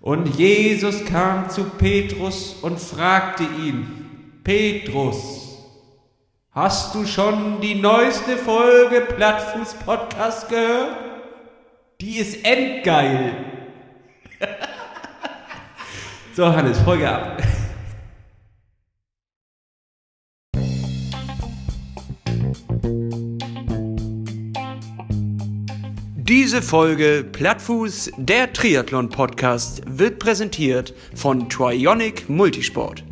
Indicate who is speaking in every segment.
Speaker 1: Und Jesus kam zu Petrus und fragte ihn, Petrus, hast du schon die neueste Folge Plattfuß Podcast gehört? Die ist endgeil. so, Hannes, Folge ab. Diese Folge Plattfuß, der Triathlon-Podcast, wird präsentiert von Trionic Multisport.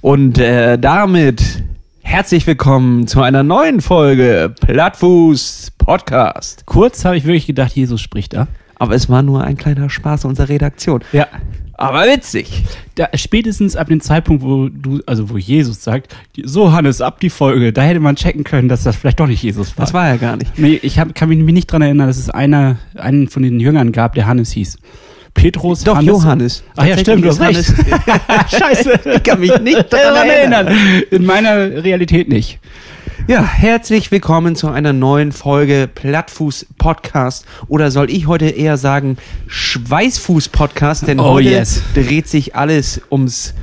Speaker 1: Und äh, damit herzlich willkommen zu einer neuen Folge Plattfuß Podcast.
Speaker 2: Kurz habe ich wirklich gedacht, Jesus spricht da.
Speaker 1: Aber es war nur ein kleiner Spaß unserer Redaktion.
Speaker 2: Ja.
Speaker 1: Aber witzig.
Speaker 2: Da, spätestens ab dem Zeitpunkt, wo du, also wo Jesus sagt, so Hannes, ab die Folge, da hätte man checken können, dass das vielleicht doch nicht Jesus war.
Speaker 1: Das war ja gar nicht.
Speaker 2: Nee, ich hab, kann mich nicht dran erinnern, dass es einer, einen von den Jüngern gab, der Hannes hieß. Petrus,
Speaker 1: Doch,
Speaker 2: Hannes.
Speaker 1: Johannes.
Speaker 2: Ach ja, stimmt, du hast recht.
Speaker 1: Scheiße. Ich kann mich nicht daran erinnern.
Speaker 2: In meiner Realität nicht.
Speaker 1: Ja, herzlich willkommen zu einer neuen Folge Plattfuß Podcast. Oder soll ich heute eher sagen Schweißfuß Podcast? Denn
Speaker 2: Oh,
Speaker 1: heute
Speaker 2: yes.
Speaker 1: dreht sich alles ums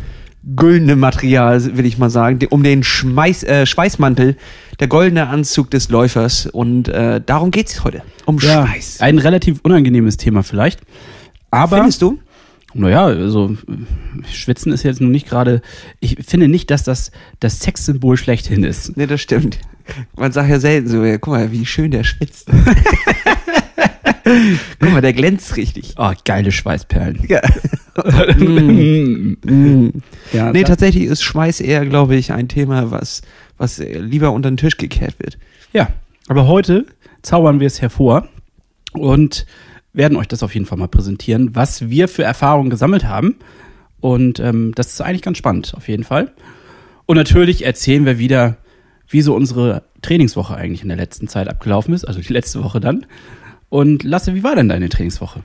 Speaker 1: güldene Material, will ich mal sagen, um den Schmeiß, äh, Schweißmantel, der goldene Anzug des Läufers. Und äh, darum geht's heute. Um Schweiß.
Speaker 2: Ein relativ unangenehmes Thema vielleicht. Aber.
Speaker 1: Findest du?
Speaker 2: Naja, also Schwitzen ist jetzt nun nicht gerade. Ich finde nicht, dass das das Sexsymbol schlechthin ist.
Speaker 1: Ne, das stimmt. Man sagt ja selten so, ja, guck mal, wie schön der schwitzt. guck mal, der glänzt richtig.
Speaker 2: Oh, geile Schweißperlen.
Speaker 1: Ja.
Speaker 2: Mm.
Speaker 1: Mm.
Speaker 2: ja,
Speaker 1: Nee, tatsächlich ist Schweiß eher, glaube ich, ein Thema, was, was lieber unter den Tisch gekehrt wird.
Speaker 2: ja, aber heute zaubern wir es hervor und werden euch das auf jeden Fall mal präsentieren, was wir für Erfahrungen gesammelt haben. Und ähm, das ist eigentlich ganz spannend, auf jeden Fall. Und natürlich erzählen wir wieder, wie so unsere Trainingswoche eigentlich in der letzten Zeit abgelaufen ist, also die letzte Woche dann. Und Lasse, wie war denn deine Trainingswoche?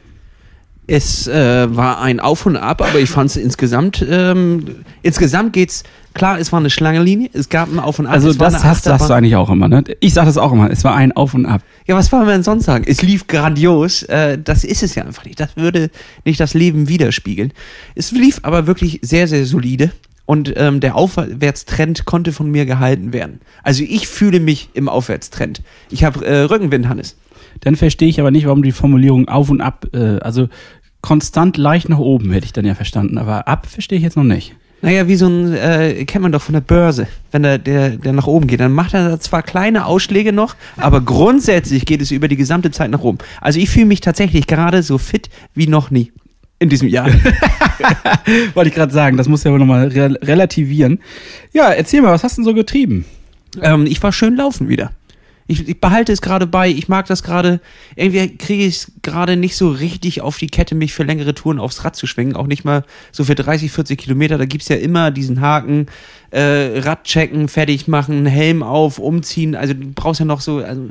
Speaker 1: Es äh, war ein Auf und Ab, aber ich fand es insgesamt, ähm, insgesamt geht's, klar, es war eine Schlangenlinie, es gab ein Auf und Ab.
Speaker 2: Also das hast, sagst du eigentlich auch immer, ne? Ich sag das auch immer. Es war ein Auf und Ab.
Speaker 1: Ja, was wollen wir denn sonst sagen? Es lief grandios, äh, das ist es ja einfach nicht. Das würde nicht das Leben widerspiegeln. Es lief aber wirklich sehr, sehr solide. Und ähm, der Aufwärtstrend konnte von mir gehalten werden. Also ich fühle mich im Aufwärtstrend. Ich habe äh, Rückenwind, Hannes.
Speaker 2: Dann verstehe ich aber nicht, warum die Formulierung auf und ab, äh, also konstant leicht nach oben hätte ich dann ja verstanden, aber ab verstehe ich jetzt noch nicht.
Speaker 1: Naja, wie so ein, äh, kennt man doch von der Börse, wenn der, der, der nach oben geht. Dann macht er da zwar kleine Ausschläge noch, aber grundsätzlich geht es über die gesamte Zeit nach oben. Also ich fühle mich tatsächlich gerade so fit wie noch nie in diesem Jahr.
Speaker 2: Wollte ich gerade sagen, das muss ja wohl nochmal re relativieren. Ja, erzähl mal, was hast du denn so getrieben?
Speaker 1: ähm, ich war schön laufen wieder. Ich, ich behalte es gerade bei, ich mag das gerade. Irgendwie kriege ich es gerade nicht so richtig auf die Kette, mich für längere Touren aufs Rad zu schwingen. Auch nicht mal so für 30, 40 Kilometer. Da gibt's ja immer diesen Haken, äh, Rad checken, fertig machen, Helm auf, umziehen. Also du brauchst ja noch so also,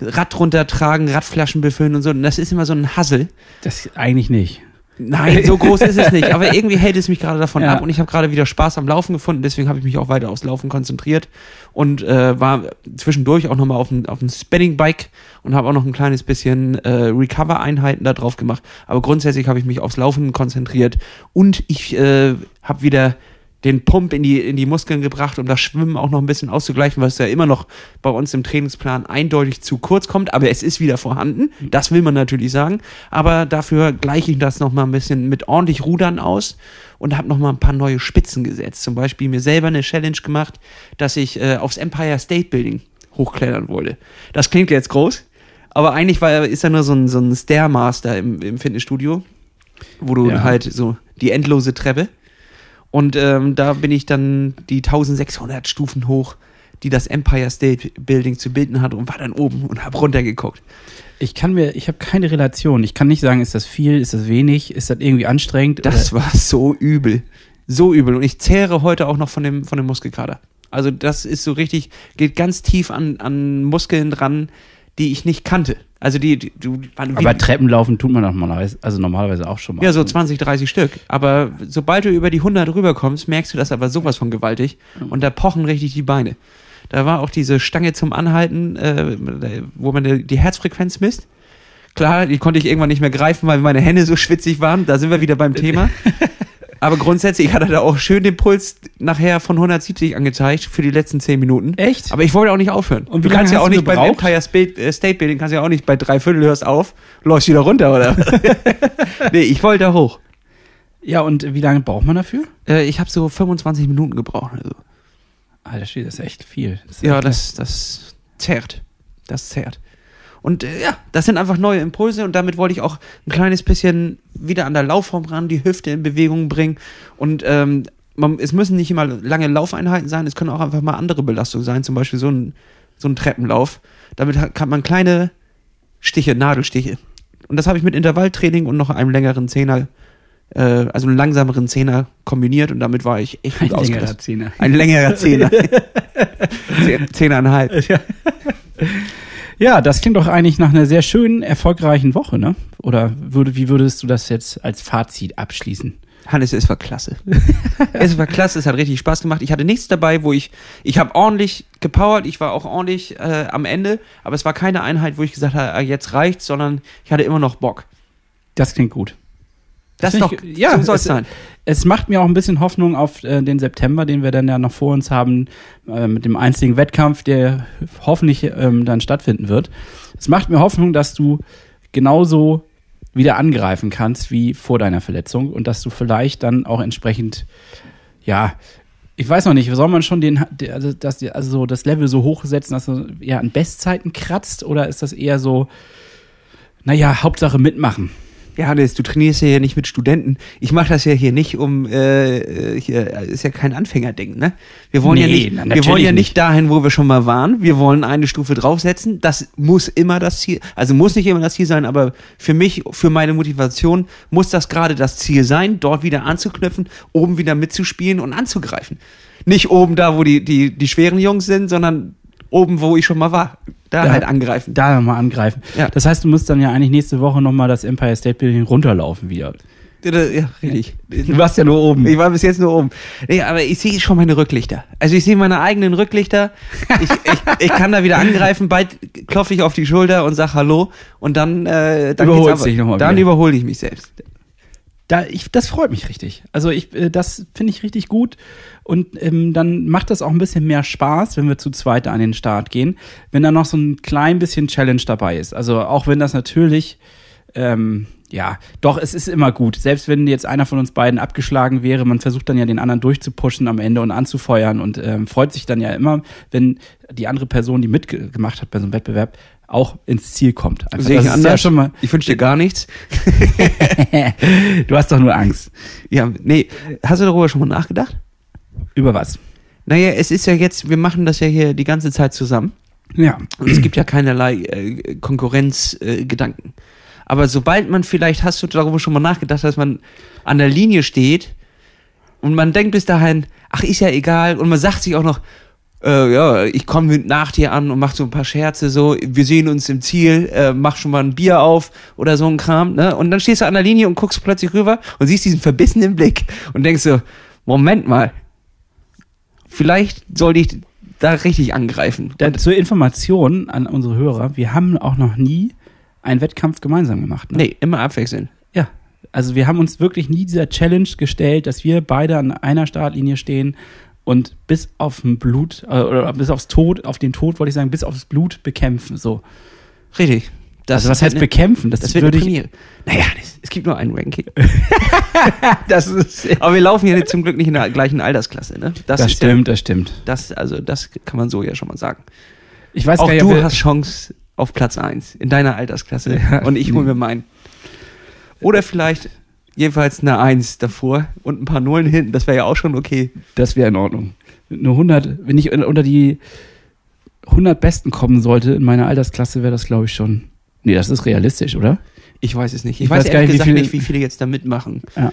Speaker 1: Rad runtertragen, Radflaschen befüllen und so. Und das ist immer so ein Hassel.
Speaker 2: Das eigentlich nicht.
Speaker 1: Nein, so groß ist es nicht. Aber irgendwie hält es mich gerade davon
Speaker 2: Ja.
Speaker 1: ab und ich habe gerade wieder Spaß am Laufen gefunden. Deswegen habe ich mich auch weiter aufs Laufen konzentriert und äh, war zwischendurch auch nochmal auf dem, auf dem Spinning-Bike und habe auch noch ein kleines bisschen äh, Recover-Einheiten da drauf gemacht. Aber grundsätzlich habe ich mich aufs Laufen konzentriert und ich äh, habe wieder den Pump in die, in die Muskeln gebracht, um das Schwimmen auch noch ein bisschen auszugleichen, was ja immer noch bei uns im Trainingsplan eindeutig zu kurz kommt, aber es ist wieder vorhanden. Das will man natürlich sagen. Aber dafür gleiche ich das noch mal ein bisschen mit ordentlich Rudern aus und habe noch mal ein paar neue Spitzen gesetzt. Zum Beispiel mir selber eine Challenge gemacht, dass ich äh, aufs Empire State Building hochklettern wollte. Das klingt jetzt groß, aber eigentlich war, ist ja nur so ein, so ein Stairmaster im, im Fitnessstudio, wo du
Speaker 2: Ja.
Speaker 1: halt so die endlose Treppe und ähm, da bin ich dann die 1600 Stufen hoch, die das Empire State Building zu bilden hat und war dann oben und habe runtergeguckt.
Speaker 2: Ich kann mir, ich habe keine Relation. Ich kann nicht sagen, ist das viel, ist das wenig, ist das irgendwie anstrengend?
Speaker 1: Das
Speaker 2: oder-
Speaker 1: war so übel. So übel. Und ich zehre heute auch noch von dem, von dem Muskelkater. Also das ist so richtig, geht ganz tief an, an Muskeln dran, die ich nicht kannte. Also die, die wie-
Speaker 2: aber Treppenlaufen tut man normalerweise, also normalerweise auch schon mal.
Speaker 1: ja, so 20, 30 Stück. Aber sobald du über die 100 rüberkommst, merkst du das aber sowas von gewaltig. Und da pochen richtig die Beine. Da war auch diese Stange zum Anhalten, äh, wo man die, die Herzfrequenz misst. Klar, die konnte ich irgendwann nicht mehr greifen, weil meine Hände so schwitzig waren. Da sind wir wieder beim Thema. Aber grundsätzlich hat er da auch schön den Puls nachher von 170 angezeigt für die letzten 10 Minuten.
Speaker 2: Echt?
Speaker 1: Aber ich wollte auch nicht aufhören.
Speaker 2: Und
Speaker 1: du kannst ja auch nicht beim? Empire State, äh, State Building, kannst ja auch nicht bei drei Viertel hörst auf, läufst wieder runter, oder? nee, ich wollte da hoch.
Speaker 2: Ja, und wie lange braucht man dafür?
Speaker 1: Äh, ich habe so 25 Minuten gebraucht. Also.
Speaker 2: Alter, das ist echt viel. Das ist
Speaker 1: Ja, das, das zerrt. Das zerrt. Und äh, ja, das sind einfach neue Impulse und damit wollte ich auch ein kleines bisschen wieder an der Laufform ran, die Hüfte in Bewegung bringen. Und ähm, man, es müssen nicht immer lange Laufeinheiten sein, es können auch einfach mal andere Belastungen sein, zum Beispiel so ein, so ein Treppenlauf. Damit hat- kann man kleine Stiche, Nadelstiche. Und das habe ich mit Intervalltraining und noch einem längeren Zehner, äh, also einem langsameren Zehner kombiniert und damit war ich echt
Speaker 2: Ein
Speaker 1: gut
Speaker 2: längerer
Speaker 1: ausgerüstet.
Speaker 2: Zehner.
Speaker 1: Ein längerer Zehner. Zehn- Zehneinhalb.
Speaker 2: Ja, das klingt doch eigentlich nach einer sehr schönen, erfolgreichen Woche, ne? Oder würde, wie würdest du das jetzt als Fazit abschließen?
Speaker 1: Hannes, es war klasse. es war klasse, es hat richtig Spaß gemacht. Ich hatte nichts dabei, wo ich, ich habe ordentlich gepowert, ich war auch ordentlich äh, am Ende, aber es war keine Einheit, wo ich gesagt habe, ah, jetzt reicht's, sondern ich hatte immer noch Bock.
Speaker 2: Das klingt gut.
Speaker 1: Das,
Speaker 2: Das
Speaker 1: doch,
Speaker 2: ich- ja,
Speaker 1: so soll es sein.
Speaker 2: Es macht mir auch ein bisschen Hoffnung auf äh, den September, den wir dann ja noch vor uns haben, äh, mit dem einzigen Wettkampf, der hoffentlich ähm, dann stattfinden wird. Es macht mir Hoffnung, dass du genauso wieder angreifen kannst wie vor deiner Verletzung und dass du vielleicht dann auch entsprechend, ja, ich weiß noch nicht, soll man schon den, also das, also so das Level so hochsetzen, dass du ja an Bestzeiten kratzt oder ist das eher so, naja, Hauptsache mitmachen?
Speaker 1: Ja, Hannes, du trainierst ja hier nicht mit Studenten. Ich mache das ja hier nicht, um äh, hier ist ja kein Anfängerding, ne? Wir wollen ja
Speaker 2: Nee,
Speaker 1: nicht,
Speaker 2: na,
Speaker 1: wir wollen ja nicht. dahin, wo wir schon mal waren. Wir wollen eine Stufe draufsetzen. Das muss immer das Ziel, also muss nicht immer das Ziel sein, aber für mich, für meine Motivation muss das gerade das Ziel sein, dort wieder anzuknüpfen, oben wieder mitzuspielen und anzugreifen. Nicht oben da, wo die die die schweren Jungs sind, sondern oben, wo ich schon mal war. Da,
Speaker 2: Da-
Speaker 1: halt angreifen.
Speaker 2: Da nochmal angreifen.
Speaker 1: Ja.
Speaker 2: Das heißt, du musst dann ja eigentlich nächste Woche nochmal das Empire State Building runterlaufen wieder.
Speaker 1: Ja, richtig.
Speaker 2: Du warst ja nur oben.
Speaker 1: Ich war bis jetzt nur oben. Nee, aber ich sehe schon meine Rücklichter. Also ich sehe meine eigenen Rücklichter. Ich, ich, ich kann da wieder angreifen. Bald klopfe ich auf die Schulter und sag Hallo. Und dann, äh, dann
Speaker 2: Überholst dich noch mal
Speaker 1: Dann überhole ich mich selbst.
Speaker 2: Da, ich, das freut mich richtig. Also ich, äh, das finde ich richtig gut. Und ähm, dann macht das auch ein bisschen mehr Spaß, wenn wir zu zweit an den Start gehen, wenn da noch so ein klein bisschen Challenge dabei ist. Also auch wenn das natürlich, ähm, ja, doch, es ist immer gut. Selbst wenn jetzt einer von uns beiden abgeschlagen wäre, man versucht dann ja den anderen durchzupushen am Ende und anzufeuern und ähm, freut sich dann ja immer, wenn die andere Person, die mitgemacht hat bei so einem Wettbewerb, auch ins Ziel kommt. Einfach,
Speaker 1: Sehe ich
Speaker 2: ist ja
Speaker 1: anders.
Speaker 2: schon mal,
Speaker 1: Ich wünsche dir gar nichts.
Speaker 2: du hast doch nur Angst.
Speaker 1: Ja, nee. Hast du darüber schon mal nachgedacht?
Speaker 2: Über was?
Speaker 1: Naja, es ist ja jetzt, wir machen das ja hier die ganze Zeit zusammen.
Speaker 2: Ja.
Speaker 1: Und es gibt ja keinerlei äh, Konkurrenzgedanken. Äh. Aber sobald man vielleicht, hast du darüber schon mal nachgedacht, dass man an der Linie steht und man denkt bis dahin, ach, ist ja egal, und man sagt sich auch noch, äh, ja, ich komme nach dir an und mach so ein paar Scherze, so, wir sehen uns im Ziel, äh, mach schon mal ein Bier auf oder so ein Kram, ne? Und dann stehst du an der Linie und guckst plötzlich rüber und siehst diesen verbissenen Blick und denkst so, Moment mal, vielleicht sollte ich da richtig angreifen.
Speaker 2: Da, zur Information an unsere Hörer, wir haben auch noch nie einen Wettkampf gemeinsam gemacht. Ne?
Speaker 1: Nee, immer abwechseln.
Speaker 2: Ja. Also wir haben uns wirklich nie dieser Challenge gestellt, dass wir beide an einer Startlinie stehen und bis auf den Blut, äh, oder bis aufs Tod, auf den Tod wollte ich sagen, bis aufs Blut bekämpfen. So.
Speaker 1: Richtig.
Speaker 2: Also was heißt
Speaker 1: eine-
Speaker 2: bekämpfen? Das,
Speaker 1: Das wird
Speaker 2: würde
Speaker 1: eine
Speaker 2: ich.
Speaker 1: Naja, das, es gibt nur ein Ranking.
Speaker 2: Das, ist,
Speaker 1: Aber wir laufen ja zum Glück nicht in der gleichen Altersklasse, ne?
Speaker 2: das,
Speaker 1: ist
Speaker 2: stimmt, das stimmt.
Speaker 1: Ja, das, also, das kann man so ja schon mal sagen.
Speaker 2: Ich weiß
Speaker 1: Auch
Speaker 2: gar nicht,
Speaker 1: du hast Chance auf Platz 1 in deiner Altersklasse
Speaker 2: Ja.
Speaker 1: und ich hole mir meinen. Oder vielleicht jedenfalls eine 1 davor und ein paar Nullen hinten, das wäre ja auch schon okay.
Speaker 2: Das wäre in Ordnung. Nur 100, wenn ich unter die 100 Besten kommen sollte in meiner Altersklasse, wäre das, glaube ich, schon. Nee, das ist realistisch, oder?
Speaker 1: Ich weiß es nicht. Ich,
Speaker 2: Ich
Speaker 1: weiß,
Speaker 2: weiß gar
Speaker 1: ehrlich
Speaker 2: nicht, wie
Speaker 1: gesagt
Speaker 2: viele-
Speaker 1: nicht, wie viele jetzt da mitmachen.
Speaker 2: Ja.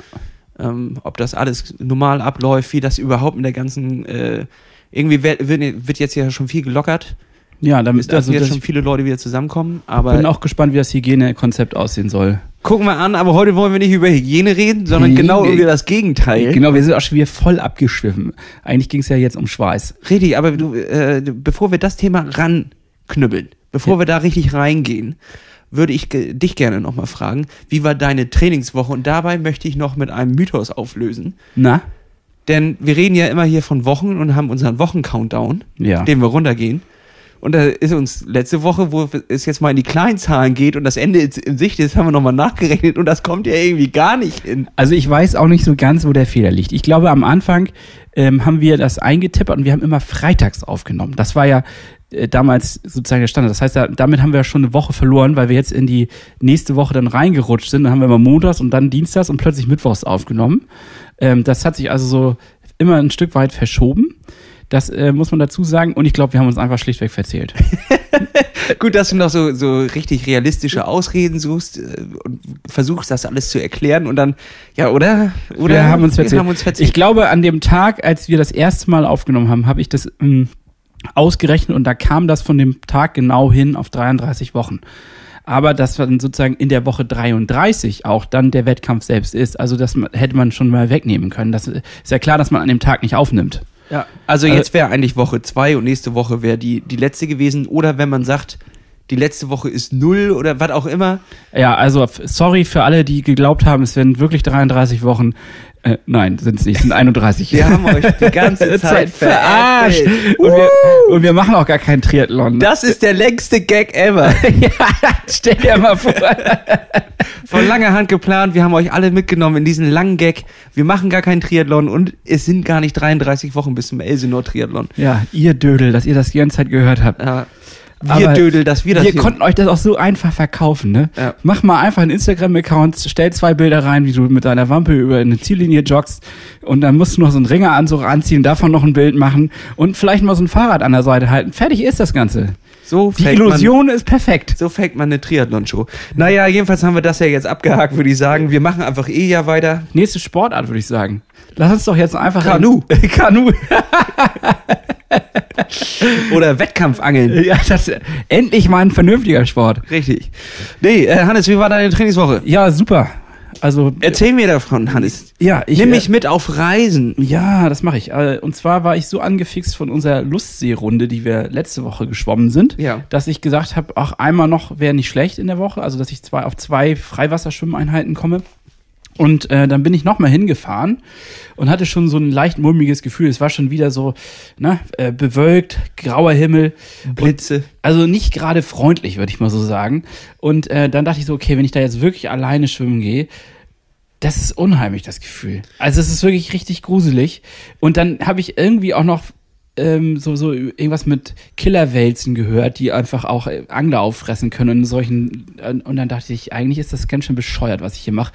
Speaker 1: Ähm, ob das alles normal abläuft, wie das überhaupt in der ganzen, äh, irgendwie wird, wird jetzt ja schon viel gelockert.
Speaker 2: Ja, damit,
Speaker 1: dürfen
Speaker 2: also
Speaker 1: jetzt schon viele Leute wieder zusammenkommen,
Speaker 2: ich
Speaker 1: aber
Speaker 2: bin auch gespannt, wie das Hygienekonzept aussehen soll.
Speaker 1: Gucken wir an, aber heute wollen wir nicht über Hygiene reden, sondern
Speaker 2: Nee,
Speaker 1: genau über das Gegenteil.
Speaker 2: Genau, wir sind auch schon wieder voll abgeschwiffen. Eigentlich ging es ja jetzt um Schweiß.
Speaker 1: Richtig, aber du, äh, bevor wir das Thema ranknüppeln, bevor
Speaker 2: Ja.
Speaker 1: wir da richtig reingehen, würde ich dich gerne nochmal fragen, wie war deine Trainingswoche? Und dabei möchte ich noch mit einem Mythos auflösen.
Speaker 2: Na?
Speaker 1: Denn wir reden ja immer hier von Wochen und haben unseren Wochen-Countdown,
Speaker 2: Ja.
Speaker 1: den wir runtergehen. Und da ist uns letzte Woche, wo es jetzt mal in die Kleinzahlen geht und das Ende in Sicht ist, haben wir nochmal nachgerechnet und das kommt ja irgendwie gar nicht hin.
Speaker 2: Also ich weiß auch nicht so ganz, wo der Fehler liegt. Ich glaube, am Anfang ähm, haben wir das eingetippert und wir haben immer freitags aufgenommen. Das war ja äh, damals sozusagen der Standard. Das heißt, da, damit haben wir schon eine Woche verloren, weil wir jetzt in die nächste Woche dann reingerutscht sind. Dann haben wir immer montags und dann dienstags und plötzlich mittwochs aufgenommen. Ähm, das hat sich also so immer ein Stück weit verschoben. Das äh, muss man dazu sagen. Und ich glaube, wir haben uns einfach schlichtweg verzählt.
Speaker 1: Gut, dass du noch so, so richtig realistische Ausreden suchst äh, und versuchst, das alles zu erklären und dann, ja, oder? Oder
Speaker 2: wir haben uns
Speaker 1: wir
Speaker 2: verzählt.
Speaker 1: haben uns verzählt.
Speaker 2: Ich glaube, an dem Tag, als wir das erste Mal aufgenommen haben, habe ich das ähm, ausgerechnet und da kam das von dem Tag genau hin auf 33 Wochen. Aber dass dann sozusagen in der Woche 33 auch dann der Wettkampf selbst ist, also das hätte man schon mal wegnehmen können. Das ist ja klar, dass man an dem Tag nicht aufnimmt.
Speaker 1: Ja, also jetzt wäre eigentlich Woche zwei und nächste Woche wäre die, die letzte gewesen. Oder wenn man sagt, die letzte Woche ist null oder was auch immer.
Speaker 2: Ja, also sorry für alle, die geglaubt haben, es wären wirklich 33 Wochen. Äh, nein, sind es nicht, es sind 31.
Speaker 1: Wir haben euch die ganze Zeit verarscht.
Speaker 2: Und wir, und wir machen auch gar keinen Triathlon.
Speaker 1: Das ist der längste Gag ever.
Speaker 2: ja, stell dir mal vor.
Speaker 1: Von langer Hand geplant. Wir haben euch alle mitgenommen in diesen langen Gag. Wir machen gar keinen Triathlon und es sind gar nicht 33 Wochen bis zum Elsenor Triathlon.
Speaker 2: Ja, ihr Dödel, dass ihr das die ganze Zeit gehört habt.
Speaker 1: Ja. Wir Dödel, dass wir das
Speaker 2: wir
Speaker 1: hier-
Speaker 2: konnten euch das auch so einfach verkaufen, ne?
Speaker 1: Ja.
Speaker 2: Mach mal einfach einen Instagram-Account, stell zwei Bilder rein, wie du mit deiner Wampe über eine Ziellinie joggst und dann musst du noch so einen Ringeranzug anziehen, davon noch ein Bild machen und vielleicht mal so ein Fahrrad an der Seite halten. Fertig ist das Ganze.
Speaker 1: so
Speaker 2: Die
Speaker 1: fängt man-
Speaker 2: Illusion ist perfekt.
Speaker 1: So fängt man eine Triathlon-Show. Naja, jedenfalls haben wir das ja jetzt abgehakt, würde ich sagen. Wir machen einfach eh ja weiter.
Speaker 2: Nächste Sportart, würde ich sagen. Lass uns doch jetzt einfach.
Speaker 1: Kanu.
Speaker 2: Kanu.
Speaker 1: Oder Wettkampfangeln.
Speaker 2: Ja, das endlich mal ein vernünftiger Sport.
Speaker 1: Richtig. Nee, äh, Hannes, wie war deine Trainingswoche?
Speaker 2: Ja, super. Also
Speaker 1: Erzähl mir davon, Hannes.
Speaker 2: ja, ich
Speaker 1: Nimm
Speaker 2: äh,
Speaker 1: mich mit auf Reisen.
Speaker 2: Ja, das mache ich. Äh, Und zwar war ich so angefixt von unserer Lustseerunde, die wir letzte Woche geschwommen sind,
Speaker 1: Ja.
Speaker 2: dass ich gesagt habe, auch einmal noch wäre nicht schlecht in der Woche, also dass ich zwei, auf zwei Freiwasserschwimmeinheiten komme. Und äh, dann bin ich nochmal hingefahren und hatte schon so ein leicht mulmiges Gefühl. Es war schon wieder so ne, äh, bewölkt, grauer Himmel.
Speaker 1: Blitze.
Speaker 2: Also nicht gerade freundlich, würde ich mal so sagen. Und äh, dann dachte ich so, okay, wenn ich da jetzt wirklich alleine schwimmen gehe, das ist unheimlich, das Gefühl. Also es ist wirklich richtig gruselig. Und dann habe ich irgendwie auch noch ähm, so, so irgendwas mit Killerwälzen gehört, die einfach auch äh, Angler auffressen können in solchen. äh, Und dann dachte ich, eigentlich ist das ganz schön bescheuert, was ich hier mache.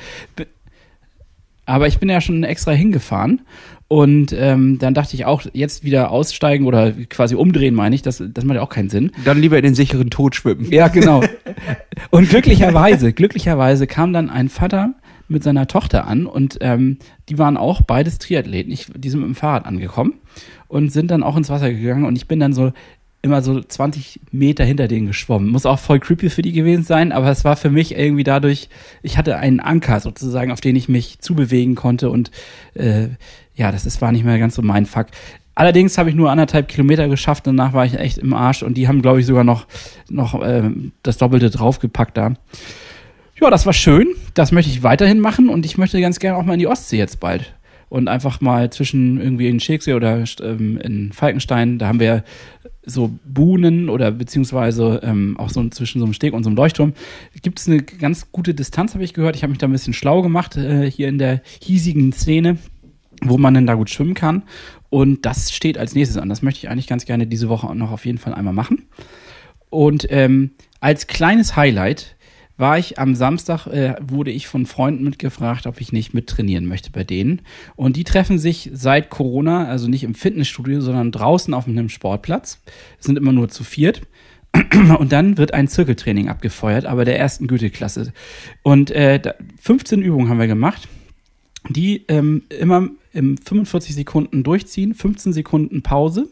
Speaker 2: Be- Aber ich bin ja schon extra hingefahren. Und ähm, dann dachte ich auch, jetzt wieder aussteigen oder quasi umdrehen, meine ich, das, das macht ja auch keinen Sinn.
Speaker 1: Dann lieber in den sicheren Tod schwimmen.
Speaker 2: Ja, genau. Und glücklicherweise, glücklicherweise kam dann ein Vater mit seiner Tochter an und ähm, die waren auch beides Triathleten. Ich, die sind mit dem Fahrrad angekommen und sind dann auch ins Wasser gegangen und ich bin dann so immer so 20 Meter hinter denen geschwommen. Muss auch voll creepy für die gewesen sein, aber es war für mich irgendwie dadurch, ich hatte einen Anker sozusagen, auf den ich mich zubewegen konnte und äh, ja, das ist, war nicht mehr ganz so mein Fuck. Allerdings habe ich nur anderthalb Kilometer geschafft, danach war ich echt im Arsch und die haben, glaube ich, sogar noch, noch ähm, das Doppelte draufgepackt da. Ja, das war schön. Das möchte ich weiterhin machen und ich möchte ganz gerne auch mal in die Ostsee jetzt bald. Und einfach mal zwischen irgendwie in Schicksee oder ähm, in Falkenstein, da haben wir so Buhnen oder beziehungsweise ähm, auch so zwischen so einem Steg und so einem Leuchtturm. Gibt es eine ganz gute Distanz, habe ich gehört. Ich habe mich da ein bisschen schlau gemacht, äh, hier in der hiesigen Szene, wo man denn da gut schwimmen kann. Und das steht als nächstes an. Das möchte ich eigentlich ganz gerne diese Woche auch noch auf jeden Fall einmal machen. Und ähm, als kleines Highlight war ich am Samstag, äh, wurde ich von Freunden mitgefragt, ob ich nicht mittrainieren möchte bei denen. Und die treffen sich seit Corona, also nicht im Fitnessstudio, sondern draußen auf einem Sportplatz. Sind immer nur zu viert. Und dann wird ein Zirkeltraining abgefeuert, aber der ersten Güteklasse. Und äh, da, 15 Übungen haben wir gemacht, die ähm, immer im 45 Sekunden durchziehen, 15 Sekunden Pause.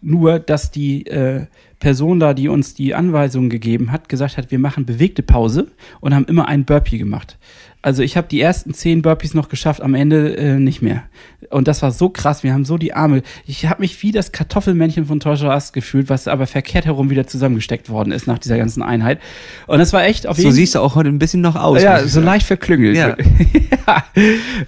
Speaker 2: Nur, dass die äh, Person da, die uns die Anweisungen gegeben hat, gesagt hat, wir machen bewegte Pause und haben immer einen Burpee gemacht. Also ich habe die ersten zehn Burpees noch geschafft, am Ende äh, nicht mehr. Und das war so krass. Wir haben so die Arme. Ich habe mich wie das Kartoffelmännchen von Toys R gefühlt, was aber verkehrt herum wieder zusammengesteckt worden ist nach dieser ganzen Einheit. Und das war echt auf
Speaker 1: jeden Fall. So siehst du auch heute ein bisschen noch aus.
Speaker 2: Ja, so leicht verklüngelt. Ja. ja.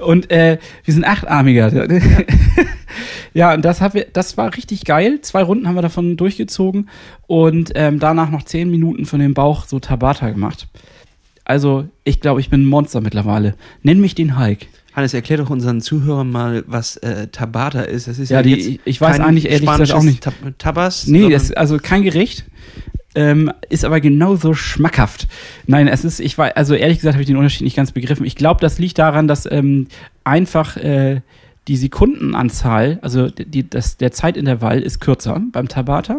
Speaker 2: Und äh, wir sind achtarmiger. Ja. ja, und das, wir, das war richtig geil. Zwei Runden haben wir davon durchgezogen und ähm, danach noch zehn Minuten von dem Bauch so Tabata gemacht. Also, ich glaube, ich bin ein Monster mittlerweile. Nenn mich den Hulk.
Speaker 1: Hannes, erklär doch unseren Zuhörern mal, was äh, Tabata ist.
Speaker 2: Das ist ja, ja die, ich weiß eigentlich ehrlich gesagt auch nicht.
Speaker 1: Tab Tabas?
Speaker 2: Nee, das, also kein Gericht. Ähm, ist aber genauso schmackhaft. Nein, es ist, ich war, also ehrlich gesagt habe ich den Unterschied nicht ganz begriffen. Ich glaube, das liegt daran, dass ähm, einfach äh, die Sekundenanzahl, also die, das, der Zeitintervall ist kürzer beim Tabata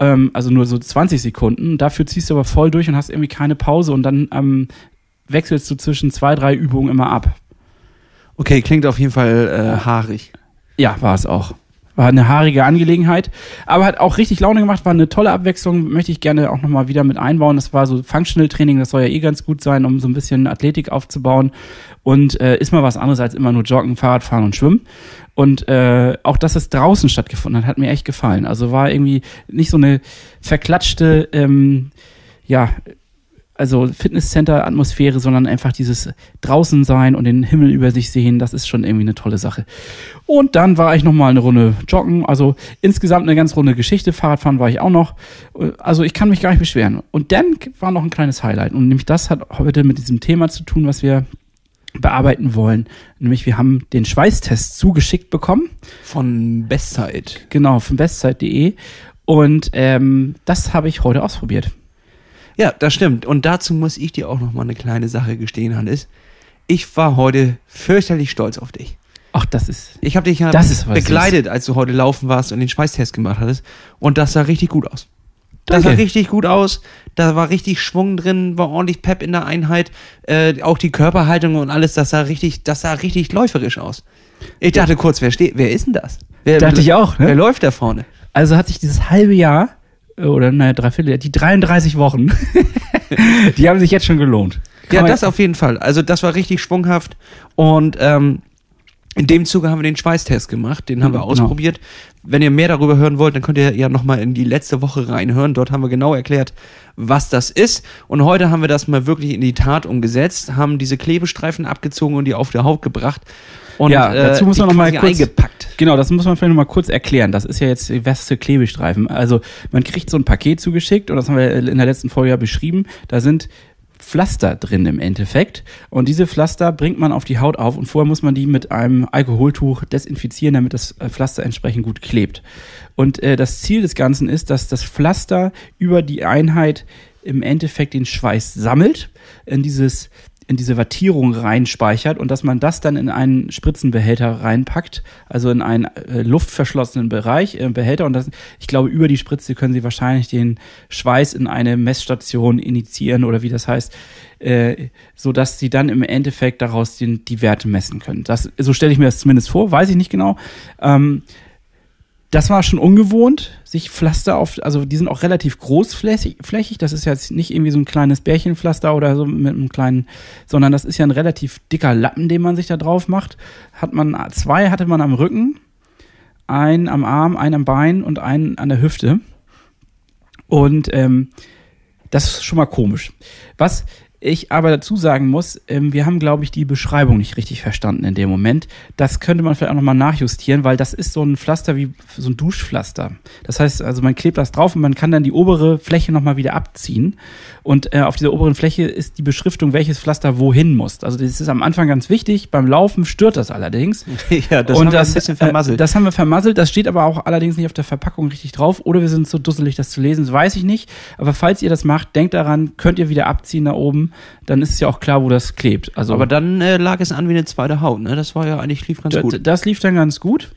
Speaker 2: ähm, also nur so 20 Sekunden. Dafür ziehst du aber voll durch und hast irgendwie keine Pause und dann ähm, wechselst du zwischen zwei, drei Übungen immer ab.
Speaker 1: Okay, klingt auf jeden Fall äh, haarig.
Speaker 2: Ja, war es auch. War eine haarige Angelegenheit, aber hat auch richtig Laune gemacht, war eine tolle Abwechslung, möchte ich gerne auch nochmal wieder mit einbauen. Das war so Functional Training, das soll ja eh ganz gut sein, um so ein bisschen Athletik aufzubauen und äh, ist mal was anderes als immer nur Joggen, Fahrradfahren und Schwimmen. Und äh, auch, dass es draußen stattgefunden hat, hat mir echt gefallen. Also war irgendwie nicht so eine verklatschte, ähm, ja, also Fitnesscenter-Atmosphäre, sondern einfach dieses draußen sein und den Himmel über sich sehen, das ist schon irgendwie eine tolle Sache. Und dann war ich noch mal eine Runde joggen, also insgesamt eine ganz runde Geschichte. Fahrradfahren war ich auch noch. Also ich kann mich gar nicht beschweren. Und dann war noch ein kleines Highlight und nämlich das hat heute mit diesem Thema zu tun, was wir bearbeiten wollen. Nämlich wir haben den Schweißtest zugeschickt bekommen.
Speaker 1: Von Bestzeit.
Speaker 2: Genau, von bestzeit.de. Und ähm, das habe ich heute ausprobiert.
Speaker 1: Ja, das stimmt. Und dazu muss ich dir auch noch mal eine kleine Sache gestehen, Hannes. Ich war heute fürchterlich stolz auf dich.
Speaker 2: Ach, das ist.
Speaker 1: Ich habe dich ja begleitet, als du heute laufen warst und den Schweißtest gemacht hattest. Und das sah richtig gut aus. Das Danke. sah richtig gut aus. Da war richtig Schwung drin, war ordentlich Pep in der Einheit. Äh, auch die Körperhaltung und alles, das sah richtig, das sah richtig läuferisch aus. Ich dachte kurz, wer steht, wer ist denn das? Wer,
Speaker 2: dachte ich auch.
Speaker 1: Ne? Wer läuft da vorne?
Speaker 2: Also hat sich dieses halbe Jahr oder naja, dreiviertel, die 33 Wochen, die haben sich jetzt schon gelohnt.
Speaker 1: Kann ja, das auf jeden Fall. Also das war richtig schwunghaft und ähm, in dem Zuge haben wir den Schweißtest gemacht, den haben wir genau. ausprobiert. Wenn ihr mehr darüber hören wollt, dann könnt ihr ja nochmal in die letzte Woche reinhören. Dort haben wir genau erklärt, was das ist. Und heute haben wir das mal wirklich in die Tat umgesetzt, haben diese Klebestreifen abgezogen und die auf der Haut gebracht. Und,
Speaker 2: ja, dazu muss man noch mal kurz,
Speaker 1: eingepackt.
Speaker 2: Genau, das muss man vielleicht noch mal kurz erklären. Das ist ja jetzt was für Klebestreifen. Also man kriegt so ein Paket zugeschickt und das haben wir in der letzten Folge ja beschrieben. Da sind Pflaster drin im Endeffekt. Und diese Pflaster bringt man auf die Haut auf und vorher muss man die mit einem Alkoholtuch desinfizieren, damit das äh, Pflaster entsprechend gut klebt. Und äh, das Ziel des Ganzen ist, dass das Pflaster über die Einheit im Endeffekt den Schweiß sammelt, in dieses in diese Wattierung reinspeichert und dass man das dann in einen Spritzenbehälter reinpackt, also in einen äh, luftverschlossenen Bereich, äh, Behälter und das, ich glaube, über die Spritze können Sie wahrscheinlich den Schweiß in eine Messstation initiieren oder wie das heißt, äh, so dass Sie dann im Endeffekt daraus den, die Werte messen können. Das, so stelle ich mir das zumindest vor, weiß ich nicht genau. Ähm, das war schon ungewohnt, sich Pflaster auf, also die sind auch relativ großflächig, flächig. das ist jetzt nicht irgendwie so ein kleines Bärchenpflaster oder so mit einem kleinen, sondern das ist ja ein relativ dicker Lappen, den man sich da drauf macht. Hat man, zwei hatte man am Rücken, einen am Arm, einen am Bein und einen an der Hüfte. Und ähm, das ist schon mal komisch. Was ich aber dazu sagen muss, ähm, wir haben, glaube ich, die Beschreibung nicht richtig verstanden in dem Moment. Das könnte man vielleicht auch nochmal nachjustieren, weil das ist so ein Pflaster wie so ein Duschpflaster. Das heißt, also man klebt das drauf und man kann dann die obere Fläche nochmal wieder abziehen. Und äh, auf dieser oberen Fläche ist die Beschriftung, welches Pflaster wohin muss. Also das ist am Anfang ganz wichtig. Beim Laufen stört das allerdings.
Speaker 1: ja, das und haben das, wir ein bisschen vermasselt.
Speaker 2: Äh, das haben wir vermasselt. Das steht aber auch allerdings nicht auf der Verpackung richtig drauf. Oder wir sind so dusselig, das zu lesen. Das weiß ich nicht. Aber falls ihr das macht, denkt daran, könnt ihr wieder abziehen da oben dann ist es ja auch klar, wo das klebt. Also,
Speaker 1: Aber dann äh, lag es an wie eine zweite Haut, ne? Das war ja eigentlich lief ganz gut.
Speaker 2: Das lief dann ganz gut.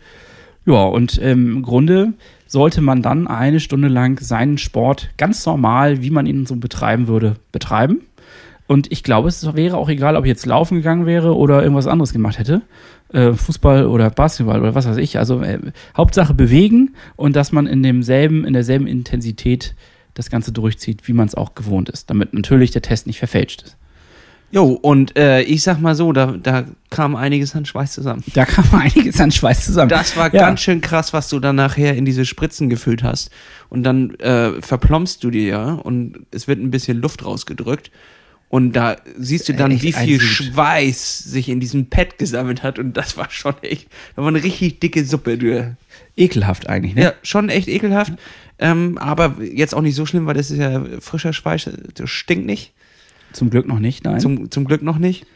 Speaker 2: Ja, und ähm, im Grunde sollte man dann eine Stunde lang seinen Sport ganz normal, wie man ihn so betreiben würde, betreiben. Und ich glaube, es wäre auch egal, ob ich jetzt laufen gegangen wäre oder irgendwas anderes gemacht hätte. Äh, Fußball oder Basketball oder was weiß ich. Also äh, Hauptsache bewegen und dass man in demselben, in derselben Intensität das Ganze durchzieht, wie man es auch gewohnt ist, damit natürlich der Test nicht verfälscht ist.
Speaker 1: Jo, und äh, ich sag mal so, da, da kam einiges an Schweiß zusammen.
Speaker 2: Da kam einiges an Schweiß zusammen.
Speaker 1: Das war
Speaker 2: Ja.
Speaker 1: ganz schön krass, was du dann nachher in diese Spritzen gefüllt hast. Und dann äh, verplompst du dir ja und es wird ein bisschen Luft rausgedrückt. Und da siehst du dann,
Speaker 2: Echt
Speaker 1: wie viel. Schweiß sich in diesem Pad gesammelt hat. Und das war schon echt, das war eine richtig dicke Suppe. Du.
Speaker 2: Ekelhaft eigentlich, ne?
Speaker 1: Ja, schon echt ekelhaft. Ähm, aber jetzt auch nicht so schlimm, weil das ist ja frischer Schweiß, das stinkt nicht.
Speaker 2: Zum Glück noch nicht, nein.
Speaker 1: Zum, zum Glück noch nicht.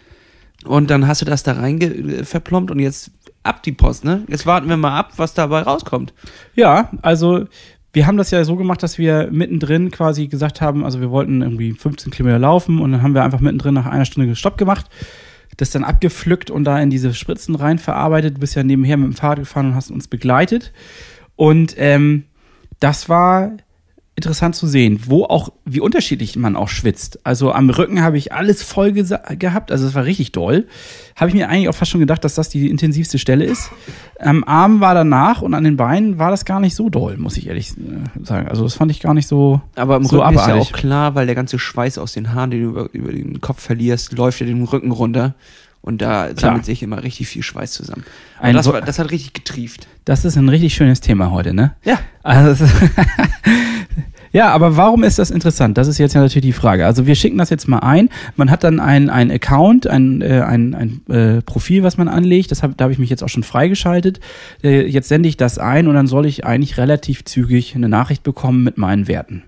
Speaker 1: Und dann hast du das da rein verplombt und jetzt ab die Post, ne? Jetzt warten wir mal ab, was dabei rauskommt.
Speaker 2: Ja, also wir haben das ja so gemacht, dass wir mittendrin quasi gesagt haben, also wir wollten irgendwie 15 Kilometer laufen und dann haben wir einfach mittendrin nach einer Stunde Stopp gemacht, das dann abgepflückt und da in diese Spritzen rein verarbeitet. Du bist ja nebenher mit dem Fahrrad gefahren und hast uns begleitet. Und ähm, das war interessant zu sehen, wo auch, wie unterschiedlich man auch schwitzt. Also am Rücken habe ich alles voll gehabt, also es war richtig doll. Habe ich mir eigentlich auch fast schon gedacht, dass das die intensivste Stelle ist. Am Arm war danach und an den Beinen war das gar nicht so doll, muss ich ehrlich äh, sagen. Also das fand ich gar nicht so.
Speaker 1: Aber im
Speaker 2: So
Speaker 1: Rücken ist ja
Speaker 2: abartig.
Speaker 1: auch klar, weil der ganze Schweiß aus den Haaren, den du über, über den Kopf verlierst, läuft ja den Rücken runter. Und da sammelt sich immer richtig viel Schweiß zusammen. Das, war, das hat richtig getrieft.
Speaker 2: Das ist ein richtig schönes Thema heute, ne?
Speaker 1: Ja.
Speaker 2: Also, ja, aber warum ist das interessant? Das ist jetzt ja natürlich die Frage. Also wir schicken das jetzt mal ein. Man hat dann ein, ein Account, ein, äh, ein, ein äh, Profil, was man anlegt. Das hab, da habe ich mich jetzt auch schon freigeschaltet. Äh, jetzt sende ich das ein und dann soll ich eigentlich relativ zügig eine Nachricht bekommen mit meinen Werten.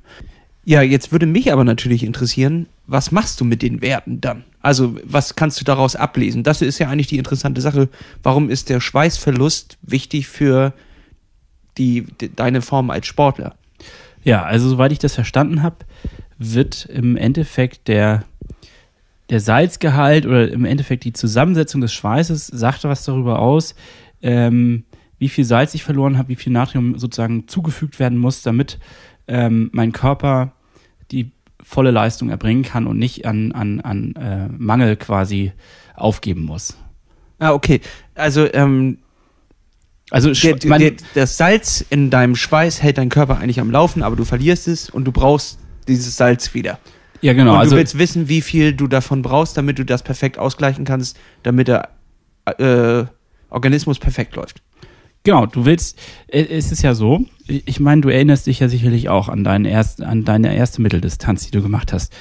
Speaker 1: Ja, jetzt würde mich aber natürlich interessieren, was machst du mit den Werten dann? Also, was kannst du daraus ablesen? Das ist ja eigentlich die interessante Sache. Warum ist der Schweißverlust wichtig für die, de, deine Form als Sportler?
Speaker 2: Ja, also soweit ich das verstanden habe, wird im Endeffekt der, der Salzgehalt oder im Endeffekt die Zusammensetzung des Schweißes sagt was darüber aus, ähm, wie viel Salz ich verloren habe, wie viel Natrium sozusagen zugefügt werden muss, damit ähm, mein Körper die volle Leistung erbringen kann und nicht an, an, an äh, Mangel quasi aufgeben muss.
Speaker 1: Ah, okay. Also, ähm,
Speaker 2: Also
Speaker 1: der,
Speaker 2: man,
Speaker 1: der, das Salz in deinem Schweiß hält dein Körper eigentlich am Laufen, aber du verlierst es und du brauchst dieses Salz wieder.
Speaker 2: ja genau,
Speaker 1: und
Speaker 2: also
Speaker 1: du willst wissen, wie viel du davon brauchst, damit du das perfekt ausgleichen kannst, damit der äh, Organismus perfekt läuft.
Speaker 2: Genau, du willst, äh, es ist ja so, ich meine, du erinnerst dich ja sicherlich auch an, deinen erst, an deine erste Mitteldistanz, die du gemacht hast.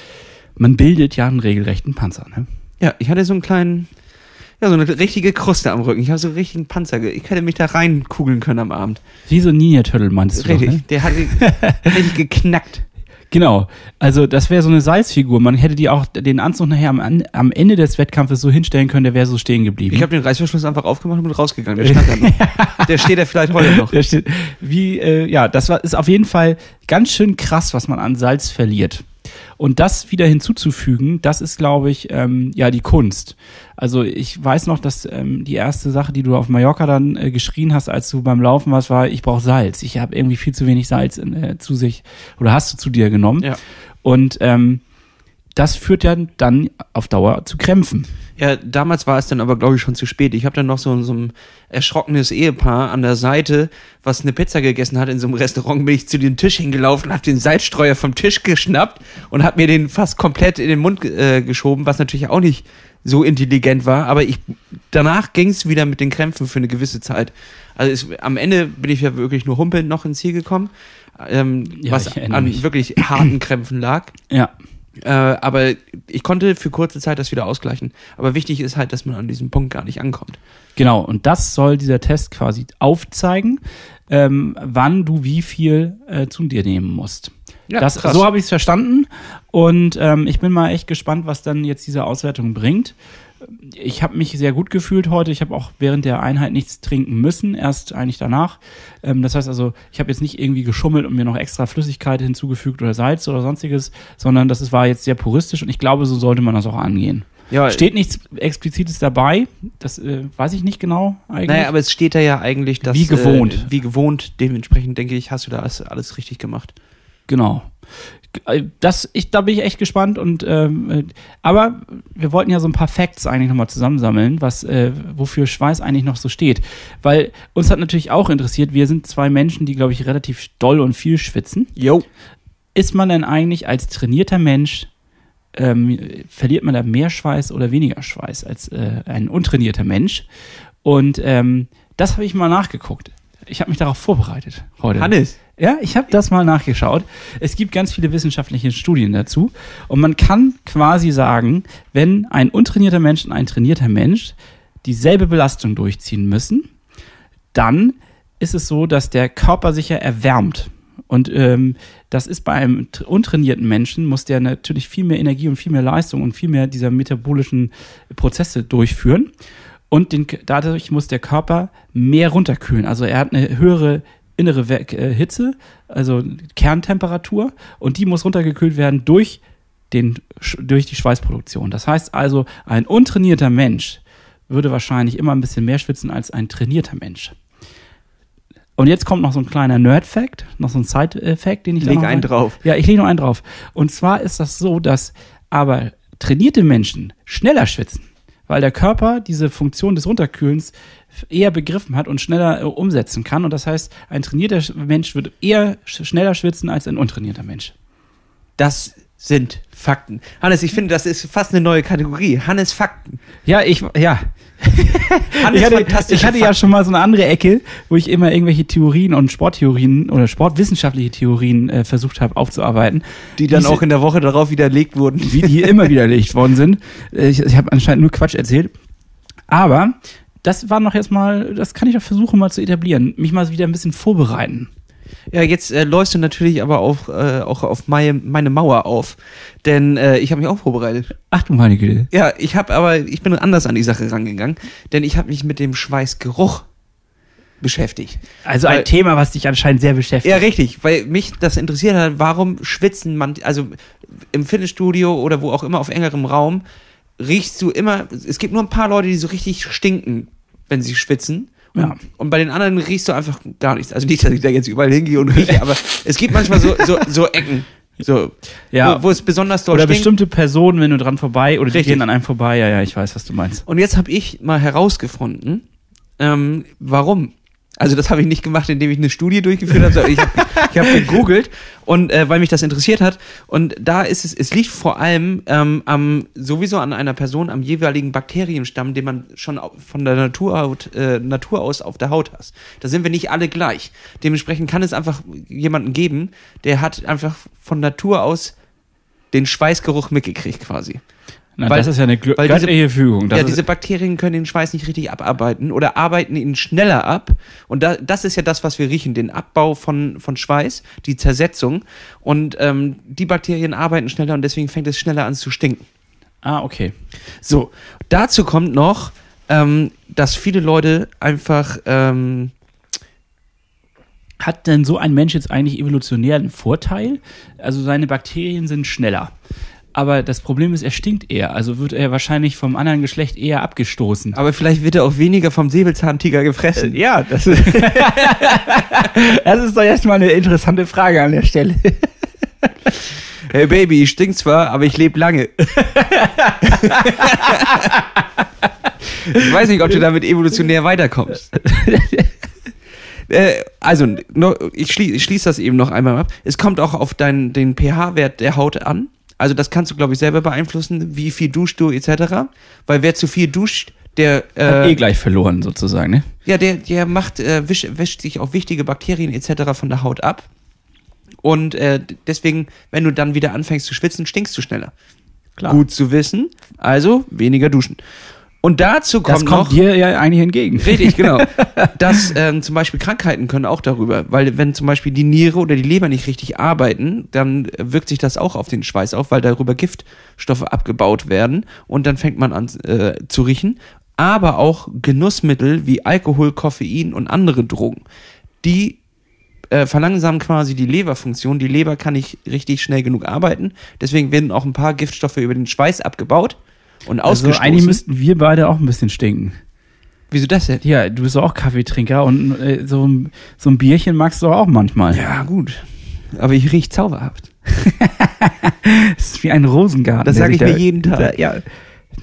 Speaker 2: Man bildet ja einen regelrechten Panzer, ne?
Speaker 1: Ja, ich hatte so einen kleinen, ja, so eine richtige Kruste am Rücken. Ich habe so einen richtigen Panzer. Ich hätte mich da reinkugeln können am Abend.
Speaker 2: Wie so ein Ninja Turtle meinst du doch,
Speaker 1: Richtig.
Speaker 2: ne?
Speaker 1: Der hat richtig geknackt.
Speaker 2: Genau. Also das wäre so eine Salzfigur. Man hätte die auch den Anzug nachher am, am Ende des Wettkampfes so hinstellen können, der wäre so stehen geblieben.
Speaker 1: Ich habe den Reißverschluss einfach aufgemacht und bin rausgegangen. Der stand da noch. Der steht ja vielleicht heute noch.
Speaker 2: Der steht, wie, äh, ja, das war, ist auf jeden Fall ganz schön krass, was man an Salz verliert. Und das wieder hinzuzufügen, das ist, glaube ich, ähm, ja, die Kunst. Also ich weiß noch, dass ähm, die erste Sache, die du auf Mallorca dann äh, geschrien hast, als du beim Laufen warst, war, ich brauche Salz. Ich habe irgendwie viel zu wenig Salz in, äh, zu sich oder hast du zu dir genommen.
Speaker 1: Ja.
Speaker 2: Und ähm, das führt ja dann auf Dauer zu Krämpfen.
Speaker 1: Ja, damals war es dann aber, glaube ich, schon zu spät. Ich habe dann noch so, so ein erschrockenes Ehepaar an der Seite, was eine Pizza gegessen hat in so einem Restaurant, bin ich zu dem Tisch hingelaufen, habe den Salzstreuer vom Tisch geschnappt und habe mir den fast komplett in den Mund äh, geschoben, was natürlich auch nicht so intelligent war. Aber ich danach ging es wieder mit den Krämpfen für eine gewisse Zeit. Also es, am Ende bin ich ja wirklich nur humpelnd noch ins Ziel gekommen, ähm,
Speaker 2: Ja,
Speaker 1: was an
Speaker 2: mich.
Speaker 1: wirklich harten Krämpfen lag.
Speaker 2: Ja.
Speaker 1: Äh, aber ich konnte für kurze Zeit das wieder ausgleichen. Aber wichtig ist halt, dass man an diesem Punkt gar nicht ankommt.
Speaker 2: Genau, und das soll dieser Test quasi aufzeigen, ähm, wann du wie viel äh, zu dir nehmen musst.
Speaker 1: Ja,
Speaker 2: das,
Speaker 1: krass.
Speaker 2: so habe ich es verstanden und ähm, ich bin mal echt gespannt, was dann jetzt diese Auswertung bringt. Ich habe mich sehr gut gefühlt heute. Ich habe auch während der Einheit nichts trinken müssen, erst eigentlich danach. Ähm, das heißt also, ich habe jetzt nicht irgendwie geschummelt und mir noch extra Flüssigkeit hinzugefügt oder Salz oder sonstiges, sondern das war jetzt sehr puristisch und ich glaube, so sollte man das auch angehen.
Speaker 1: Ja,
Speaker 2: Steht nichts Explizites dabei, das äh, weiß ich nicht genau eigentlich.
Speaker 1: Naja, aber es steht da ja eigentlich, dass.
Speaker 2: Wie gewohnt.
Speaker 1: Äh, wie gewohnt. Dementsprechend denke ich, hast du da alles, alles richtig gemacht.
Speaker 2: Genau. Äh, Das, ich, da bin ich echt gespannt und ähm, äh, aber wir wollten ja so ein paar Facts eigentlich nochmal zusammensammeln, was äh, wofür Schweiß eigentlich noch so steht. Weil uns hat natürlich auch interessiert, wir sind zwei Menschen, die, glaube ich, relativ doll und viel schwitzen.
Speaker 1: Jo.
Speaker 2: Ist man denn eigentlich als trainierter Mensch, ähm, verliert man da mehr Schweiß oder weniger Schweiß als äh, ein untrainierter Mensch? Und ähm, das habe ich mal nachgeguckt. Ich habe mich darauf vorbereitet heute.
Speaker 1: Hannes.
Speaker 2: Ja, ich habe das mal nachgeschaut. Es gibt ganz viele wissenschaftliche Studien dazu. Und man kann quasi sagen, wenn ein untrainierter Mensch und ein trainierter Mensch dieselbe Belastung durchziehen müssen, dann ist es so, dass der Körper sich ja erwärmt. Und ähm, das ist bei einem tr- untrainierten Menschen, muss der natürlich viel mehr Energie und viel mehr Leistung und viel mehr dieser metabolischen Prozesse durchführen. Und den, dadurch muss der Körper mehr runterkühlen. Also er hat eine höhere innere äh, Hitze, also Kerntemperatur, und die muss runtergekühlt werden durch, den, durch die Schweißproduktion. Das heißt also, ein untrainierter Mensch würde wahrscheinlich immer ein bisschen mehr schwitzen als ein trainierter Mensch. Und jetzt kommt noch so ein kleiner Nerd-Fact, noch so ein Side-Fact, den ich da
Speaker 1: Leg
Speaker 2: noch
Speaker 1: einen drauf.
Speaker 2: Ja, ich lege noch einen drauf. Und zwar ist das so, dass aber trainierte Menschen schneller schwitzen, weil der Körper diese Funktion des Runterkühlens eher begriffen hat und schneller äh, umsetzen kann. Und das heißt, ein trainierter Sch- Mensch wird eher sch schneller schwitzen als ein untrainierter Mensch.
Speaker 1: Das sind Fakten. Hannes, ich finde, das ist fast eine neue Kategorie. Hannes Fakten.
Speaker 2: Ja, ich, ja.
Speaker 1: Hannes
Speaker 2: Ich hatte, ich hatte ja schon mal so eine andere Ecke, wo ich immer irgendwelche Theorien und Sporttheorien oder sportwissenschaftliche Theorien äh, versucht habe aufzuarbeiten.
Speaker 1: die dann
Speaker 2: diese-
Speaker 1: auch in der Woche darauf widerlegt wurden.
Speaker 2: wie die immer widerlegt worden sind. Äh, Ich, ich habe anscheinend nur Quatsch erzählt. Aber das war noch jetzt mal, das kann ich doch versuchen mal zu etablieren, mich mal wieder ein bisschen vorbereiten.
Speaker 1: Ja, jetzt äh, läufst du natürlich aber auch, äh, auch auf meine, meine Mauer auf. Denn äh, ich habe mich auch vorbereitet.
Speaker 2: Ach du meine Güte.
Speaker 1: Ja, ich habe aber, ich bin anders an die Sache rangegangen, denn ich habe mich mit dem Schweißgeruch beschäftigt.
Speaker 2: Also
Speaker 1: Weil-
Speaker 2: ein Thema, was dich anscheinend sehr beschäftigt.
Speaker 1: Ja, richtig, weil mich das interessiert hat, warum schwitzen man, also im Fitnessstudio oder wo auch immer auf engerem Raum, riechst du immer, es gibt nur ein paar Leute, die so richtig stinken, wenn sie schwitzen. Und,
Speaker 2: Ja.
Speaker 1: und bei den anderen riechst du einfach gar nichts. Also nicht, dass ich da jetzt überall hingehe und rieche, aber es gibt manchmal so, so, so Ecken, so,
Speaker 2: Ja.
Speaker 1: wo, wo es besonders doll
Speaker 2: Oder
Speaker 1: stinkt.
Speaker 2: bestimmte Personen, wenn du dran vorbei, oder die
Speaker 1: Richtig.
Speaker 2: gehen an einem vorbei. Ja, ja, ich weiß, was du meinst.
Speaker 1: Und jetzt habe ich mal herausgefunden, ähm, warum. Also das habe ich nicht gemacht, indem ich eine Studie durchgeführt habe, sondern ich habe hab gegoogelt und äh, weil mich das interessiert hat. Und da ist es, es liegt vor allem ähm, am sowieso an einer Person, am jeweiligen Bakterienstamm, den man schon von der Natur, äh, Natur aus auf der Haut hat. Da sind wir nicht alle gleich. Dementsprechend kann es einfach jemanden geben, der hat einfach von Natur aus den Schweißgeruch mitgekriegt quasi.
Speaker 2: Na,
Speaker 1: Weil-
Speaker 2: das ist ja eine Gl
Speaker 1: diese-
Speaker 2: Fügung. Das
Speaker 1: ja, diese Bakterien können den Schweiß nicht richtig abarbeiten oder arbeiten ihn schneller ab. Und da, das ist ja das, was wir riechen, den Abbau von, von Schweiß, die Zersetzung. Und ähm, die Bakterien arbeiten schneller und deswegen fängt es schneller an zu stinken.
Speaker 2: ah, okay.
Speaker 1: So, dazu kommt noch, ähm, dass viele Leute einfach, ähm,
Speaker 2: Hat denn so ein Mensch jetzt eigentlich evolutionär einen Vorteil? Also seine Bakterien sind schneller. Aber das Problem ist, er stinkt eher. Also wird er wahrscheinlich vom anderen Geschlecht eher abgestoßen.
Speaker 1: aber vielleicht wird er auch weniger vom Säbelzahntiger gefressen.
Speaker 2: Ja, das ist, das ist doch erstmal eine interessante Frage an der Stelle.
Speaker 1: Hey Baby, ich stink zwar, aber ich lebe lange. ich weiß nicht, ob du damit evolutionär weiterkommst. Äh, also, ich schließe schließ das eben noch einmal ab. Es kommt auch auf deinen, den pH-Wert der Haut an. Also das kannst du, glaube ich, selber beeinflussen, wie viel duschst du etc. Weil wer zu viel duscht, der
Speaker 2: Hat
Speaker 1: äh,
Speaker 2: eh gleich verloren sozusagen, ne?
Speaker 1: ja, der, der macht, äh, wisch, wäscht sich auch wichtige Bakterien etc. von der Haut ab. Und äh, deswegen, wenn du dann wieder anfängst zu schwitzen, stinkst du schneller.
Speaker 2: Klar.
Speaker 1: Gut zu wissen. Also weniger duschen. Und dazu kommt,
Speaker 2: Das kommt
Speaker 1: noch.
Speaker 2: dir ja eigentlich entgegen.
Speaker 1: Richtig, genau. Dass ähm, zum Beispiel Krankheiten können auch darüber, weil wenn zum Beispiel die Niere oder die Leber nicht richtig arbeiten, dann wirkt sich das auch auf den Schweiß auf, weil darüber Giftstoffe abgebaut werden und dann fängt man an äh, zu riechen. Aber auch Genussmittel wie Alkohol, Koffein und andere Drogen, die äh, verlangsamen quasi die Leberfunktion. Die Leber kann nicht richtig schnell genug arbeiten, deswegen werden auch ein paar Giftstoffe über den Schweiß abgebaut und
Speaker 2: Also
Speaker 1: ausgestoßen.
Speaker 2: eigentlich müssten wir beide auch ein bisschen stinken.
Speaker 1: Wieso das denn?
Speaker 2: Ja, du bist doch auch Kaffeetrinker und äh, so, ein- so ein Bierchen magst du auch manchmal.
Speaker 1: Ja, gut. aber ich riech zauberhaft.
Speaker 2: Es ist wie ein Rosengarten.
Speaker 1: Das
Speaker 2: der
Speaker 1: sag
Speaker 2: sich
Speaker 1: ich mir
Speaker 2: da-
Speaker 1: jeden Tag.
Speaker 2: Da, ja.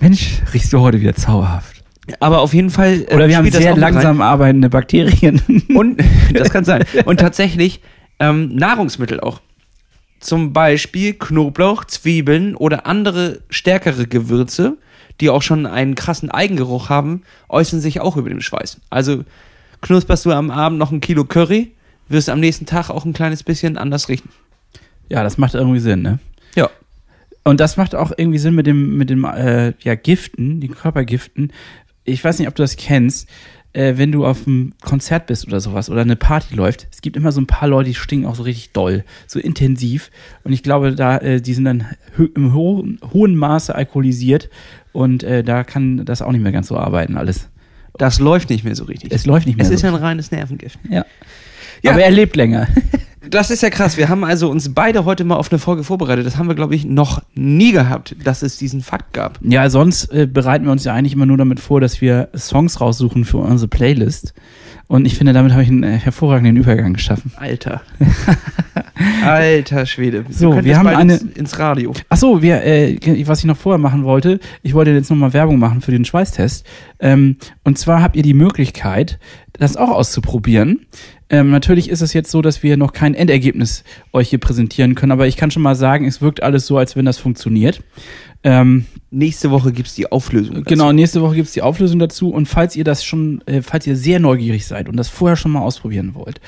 Speaker 2: Mensch, riechst du heute wieder zauberhaft.
Speaker 1: Aber auf jeden Fall. äh,
Speaker 2: Oder wir haben
Speaker 1: das
Speaker 2: sehr
Speaker 1: mit rein.
Speaker 2: langsam arbeitende Bakterien.
Speaker 1: Und das kann sein. Und tatsächlich ähm, Nahrungsmittel auch. Zum Beispiel Knoblauch, Zwiebeln oder andere stärkere Gewürze, die auch schon einen krassen Eigengeruch haben, äußern sich auch über den Schweiß. Also knusperst du am Abend noch ein Kilo Curry, wirst am nächsten Tag auch ein kleines bisschen anders riechen.
Speaker 2: ja, das macht irgendwie Sinn, ne?
Speaker 1: Ja.
Speaker 2: Und das macht auch irgendwie Sinn mit dem, mit dem äh, ja, Giften, die Körpergiften. Ich weiß nicht, ob du das kennst, äh, wenn du auf einem Konzert bist oder sowas oder eine Party läuft. Es gibt immer so ein paar Leute, die stinken auch so richtig doll, so intensiv. Und ich glaube, da, äh, die sind dann im ho hohen Maße alkoholisiert und äh, da kann das auch nicht mehr ganz so arbeiten, alles.
Speaker 1: Das läuft nicht mehr so richtig.
Speaker 2: Es läuft nicht mehr
Speaker 1: Es
Speaker 2: so.
Speaker 1: ist ja ein reines Nervengift.
Speaker 2: ja.
Speaker 1: Ja.
Speaker 2: Aber er lebt länger.
Speaker 1: Das ist ja krass. Wir haben also uns beide heute mal auf eine Folge vorbereitet. Das haben wir, glaube ich, noch nie gehabt, dass es diesen Fakt gab.
Speaker 2: Ja, sonst äh, bereiten wir uns ja eigentlich immer nur damit vor, dass wir Songs raussuchen für unsere Playlist. Und ich finde, damit habe ich einen äh, hervorragenden Übergang geschaffen.
Speaker 1: Alter. Alter Schwede.
Speaker 2: So, wir haben eine-
Speaker 1: ins, ins Radio.
Speaker 2: Ach so, wir, äh, was ich noch vorher machen wollte, ich wollte jetzt nochmal Werbung machen für den Schweißtest. Ähm, und zwar habt ihr die Möglichkeit, das auch auszuprobieren. Ähm, natürlich ist es jetzt so, dass wir noch kein Endergebnis euch hier präsentieren können, aber ich kann schon mal sagen, es wirkt alles so, als wenn das funktioniert. Ähm,
Speaker 1: Nächste Woche gibt's die Auflösung. dazu.
Speaker 2: Genau, nächste Woche gibt's die Auflösung dazu. Und falls ihr das schon, äh, falls ihr sehr neugierig seid und das vorher schon mal ausprobieren wollt,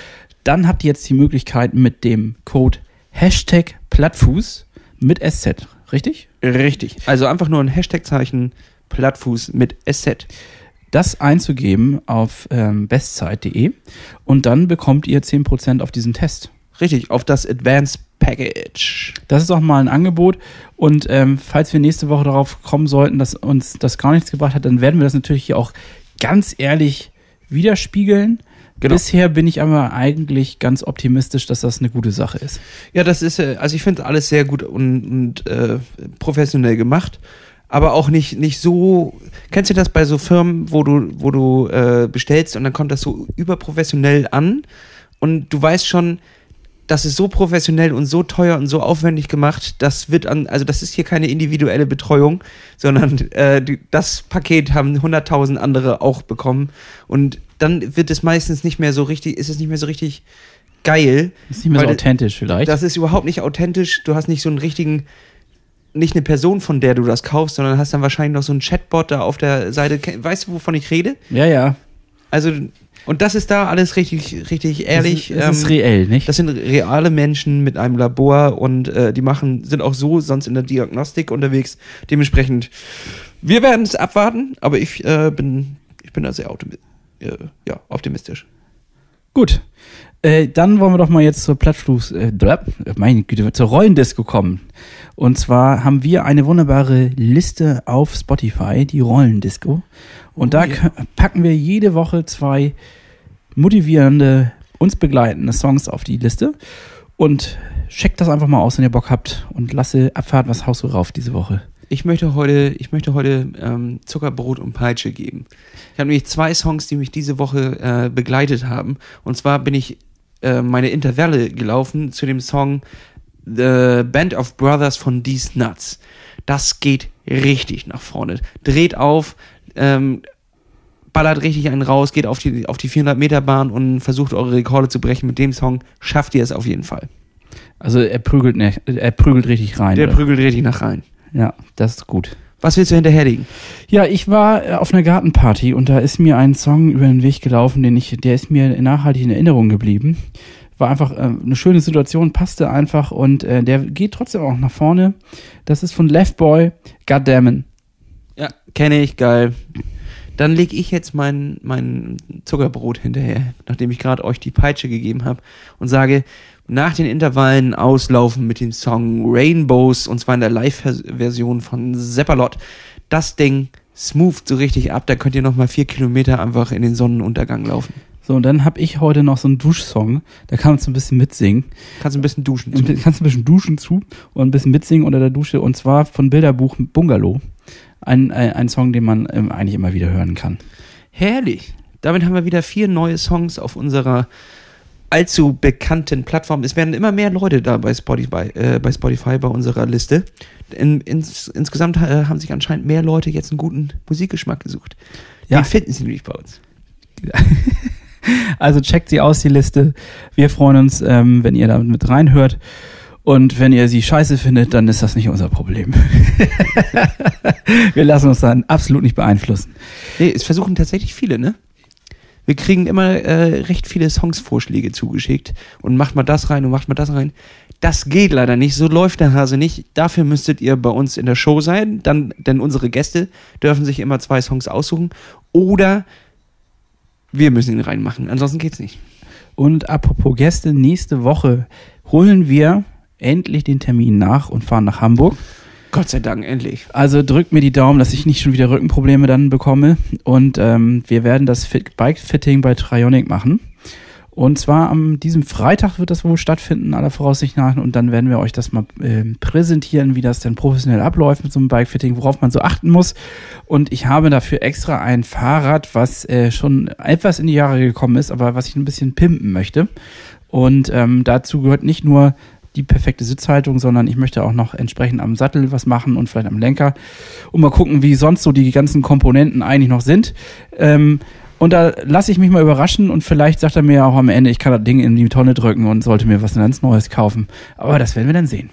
Speaker 2: dann habt ihr jetzt die Möglichkeit mit dem Code Hashtag Plattfuß mit SZ, richtig?
Speaker 1: Richtig. Also einfach nur ein Hashtag-Zeichen Plattfuß mit SZ.
Speaker 2: Das einzugeben auf ähm, bestzeit.de und dann bekommt ihr 10% auf diesen Test.
Speaker 1: Richtig, auf das Advanced Package.
Speaker 2: Das ist auch mal ein Angebot. Und ähm, falls wir nächste Woche darauf kommen sollten, dass uns das gar nichts gebracht hat, dann werden wir das natürlich hier auch ganz ehrlich widerspiegeln.
Speaker 1: Genau.
Speaker 2: Bisher bin ich aber eigentlich ganz optimistisch, dass das eine gute Sache ist.
Speaker 1: Ja, das ist, äh, also ich finde alles sehr gut und, und äh, professionell gemacht. Aber auch nicht, nicht so. Kennst du das bei so Firmen, wo du, wo du äh, bestellst und dann kommt das so überprofessionell an und du weißt schon, das ist so professionell und so teuer und so aufwendig gemacht, das wird an, also das ist hier keine individuelle Betreuung, sondern äh, die, das Paket haben 100.000 andere auch bekommen und dann wird es meistens nicht mehr so richtig, ist es nicht mehr so richtig geil,
Speaker 2: Ist nicht mehr so authentisch vielleicht.
Speaker 1: das ist überhaupt nicht authentisch. Du hast nicht so einen richtigen, nicht eine Person, von der du das kaufst, sondern hast dann wahrscheinlich noch so einen Chatbot da auf der Seite. Weißt du, wovon ich rede?
Speaker 2: ja, ja.
Speaker 1: Also, und das ist da alles richtig, richtig ehrlich.
Speaker 2: Es ist, es ist
Speaker 1: ähm,
Speaker 2: reell, nicht?
Speaker 1: das sind reale Menschen mit einem Labor und äh, die machen, sind auch so sonst in der Diagnostik unterwegs. Dementsprechend, wir werden es abwarten, aber ich äh, bin, ich bin da sehr optimi äh, ja, optimistisch.
Speaker 2: Gut. Äh, dann wollen wir doch mal jetzt zur Plattfuß, äh, meine Güte, zur Rollendisco kommen. Und zwar haben wir eine wunderbare Liste auf Spotify, die Rollendisco. Und
Speaker 1: Oh
Speaker 2: da
Speaker 1: ja.
Speaker 2: packen wir jede Woche zwei motivierende, uns begleitende Songs auf die Liste. Und checkt das einfach mal aus, wenn ihr Bock habt. Und lasse Abfahrt, was haust du rauf diese Woche?
Speaker 1: Ich möchte heute, ich möchte heute ähm, Zuckerbrot und Peitsche geben. Ich habe nämlich zwei Songs, die mich diese Woche äh, begleitet haben. Und zwar bin ich äh, meine Intervalle gelaufen zu dem Song The Band of Brothers von These Nuts. Das geht richtig nach vorne. Dreht auf, ähm, ballert richtig einen raus, geht auf die, auf die 400 Meter Bahn und versucht eure Rekorde zu brechen. Mit dem Song schafft ihr es auf jeden Fall.
Speaker 2: Also er prügelt, ne, er prügelt richtig rein.
Speaker 1: Der
Speaker 2: oder?
Speaker 1: prügelt richtig nach rein.
Speaker 2: Ja, das ist gut.
Speaker 1: Was willst du hinterherlegen?
Speaker 2: Ja, ich war äh, auf einer Gartenparty und da ist mir ein Song über den Weg gelaufen, den ich, der ist mir nachhaltig in Erinnerung geblieben. War einfach äh, eine schöne Situation, passte einfach und äh, der geht trotzdem auch nach vorne. Das ist von Left Boy, Goddammit.
Speaker 1: Ja, kenne ich, geil. Dann lege ich jetzt mein, mein Zuckerbrot hinterher, nachdem ich gerade euch die Peitsche gegeben habe und sage, nach den Intervallen auslaufen mit dem Song Rainbows und zwar in der Live-Version von Zeppalot. Das Ding smooth so richtig ab, da könnt ihr nochmal vier Kilometer einfach in den Sonnenuntergang laufen.
Speaker 2: So, und dann habe ich heute noch so einen Duschsong, da kann man so ein bisschen mitsingen.
Speaker 1: Kannst ein bisschen duschen.
Speaker 2: Und kannst ein bisschen duschen zu und ein bisschen mitsingen unter der Dusche und zwar von Bilderbuch Bungalow. Ein, ein, ein Song, den man ähm, eigentlich immer wieder hören kann.
Speaker 1: Herrlich. Damit haben wir wieder vier neue Songs auf unserer allzu bekannten Plattformen. Es werden immer mehr Leute da bei Spotify, äh, bei, Spotify bei unserer Liste. In, ins, insgesamt äh, haben sich anscheinend mehr Leute jetzt einen guten Musikgeschmack gesucht.
Speaker 2: Ja.
Speaker 1: Den finden sie nämlich bei uns.
Speaker 2: Also checkt sie aus, die Liste. Wir freuen uns, ähm, wenn ihr da mit reinhört. Und wenn ihr sie scheiße findet, dann ist das nicht unser Problem. Wir lassen uns dann absolut nicht beeinflussen.
Speaker 1: Nee, es versuchen tatsächlich viele, ne? Wir kriegen immer äh, recht viele Songsvorschläge zugeschickt und macht mal das rein und macht mal das rein. Das geht leider nicht, so läuft der Hase nicht. Dafür müsstet ihr bei uns in der Show sein, dann, denn unsere Gäste dürfen sich immer zwei Songs aussuchen oder wir müssen ihn reinmachen, ansonsten geht's nicht.
Speaker 2: Und apropos Gäste, nächste Woche holen wir endlich den Termin nach und fahren nach Hamburg.
Speaker 1: Gott sei Dank, endlich.
Speaker 2: Also drückt mir die Daumen, dass ich nicht schon wieder Rückenprobleme dann bekomme. Und ähm, wir werden das Fit Bike-Fitting bei Trionic machen. Und zwar am diesem Freitag wird das wohl stattfinden, aller Voraussicht nach. Und dann werden wir euch das mal ähm, präsentieren, wie das denn professionell abläuft mit so einem Bike-Fitting, worauf man so achten muss. Und ich habe dafür extra ein Fahrrad, was äh, schon etwas in die Jahre gekommen ist, aber was ich ein bisschen pimpen möchte. Und ähm, dazu gehört nicht nur die perfekte Sitzhaltung, sondern ich möchte auch noch entsprechend am Sattel was machen und vielleicht am Lenker und mal gucken, wie sonst so die ganzen Komponenten eigentlich noch sind. Ähm, und da lasse ich mich mal überraschen und vielleicht sagt er mir auch am Ende, ich kann das Ding in die Tonne drücken und sollte mir was ganz Neues kaufen. Aber das werden wir dann sehen.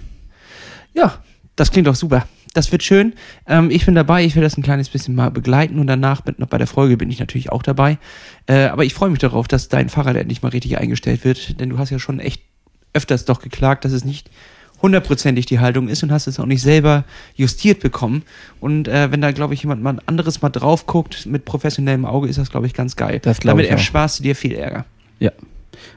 Speaker 1: Ja, das klingt doch super. Das wird schön. Ähm, ich bin dabei. Ich will das ein kleines bisschen mal begleiten und danach mit, noch bei der Folge bin ich natürlich auch dabei. Äh, aber ich freue mich darauf, dass dein Fahrrad endlich mal richtig eingestellt wird, denn du hast ja schon echt öfters doch geklagt, dass es nicht hundertprozentig die Haltung ist und hast es auch nicht selber justiert bekommen. Und äh, wenn da, glaube ich, jemand mal anderes mal drauf guckt mit professionellem Auge, ist das, glaube ich, ganz geil.
Speaker 2: Das
Speaker 1: Damit
Speaker 2: ich
Speaker 1: ersparst du dir viel Ärger.
Speaker 2: Ja.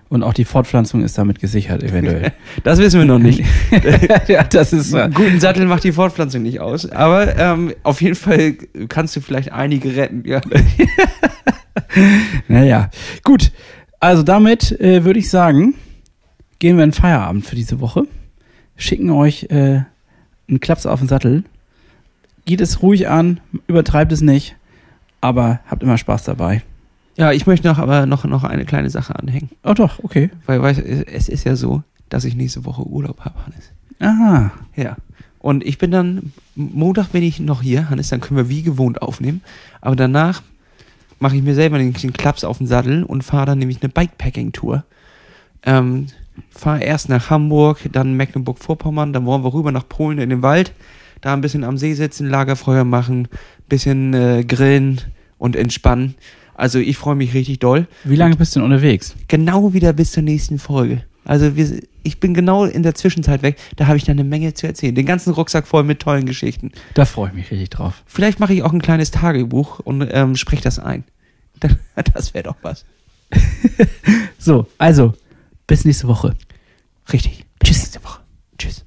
Speaker 2: Und auch die Fortpflanzung ist damit gesichert, eventuell.
Speaker 1: Das wissen wir noch nicht.
Speaker 2: ja, das ist.
Speaker 1: Einen guten Sattel macht die Fortpflanzung nicht aus. Aber ähm, auf jeden Fall kannst du vielleicht einige retten. Ja.
Speaker 2: Naja, gut. Also damit äh, würde ich sagen, gehen wir in Feierabend für diese Woche. Schicken euch äh, einen Klaps auf den Sattel. Geht es ruhig an, übertreibt es nicht, aber habt immer Spaß dabei.
Speaker 1: ja, ich möchte noch aber noch, noch eine kleine Sache anhängen.
Speaker 2: Oh doch, okay.
Speaker 1: Weil, weil es ist ja so, dass ich nächste Woche Urlaub habe, Hannes.
Speaker 2: Aha.
Speaker 1: Ja. Und ich bin dann, Montag bin ich noch hier, Hannes, dann können wir wie gewohnt aufnehmen. Aber danach mache ich mir selber den, den Klaps auf den Sattel und fahre dann nämlich eine Bikepacking-Tour. Ähm, fahre erst nach Hamburg, dann Mecklenburg-Vorpommern, dann wollen wir rüber nach Polen in den Wald, da ein bisschen am See sitzen, Lagerfeuer machen, bisschen äh, grillen und entspannen. Also ich freue mich richtig doll.
Speaker 2: Wie lange bist du denn unterwegs?
Speaker 1: Genau wieder bis zur nächsten Folge. Also wir, ich bin genau in der Zwischenzeit weg, da habe ich dann eine Menge zu erzählen. Den ganzen Rucksack voll mit tollen Geschichten.
Speaker 2: Da freue ich mich richtig drauf.
Speaker 1: Vielleicht mache ich auch ein kleines Tagebuch und ähm, spreche das ein. Das wäre doch was.
Speaker 2: So, also, bis nächste Woche.
Speaker 1: Richtig. Bis Tschüss. nächste Woche. Tschüss.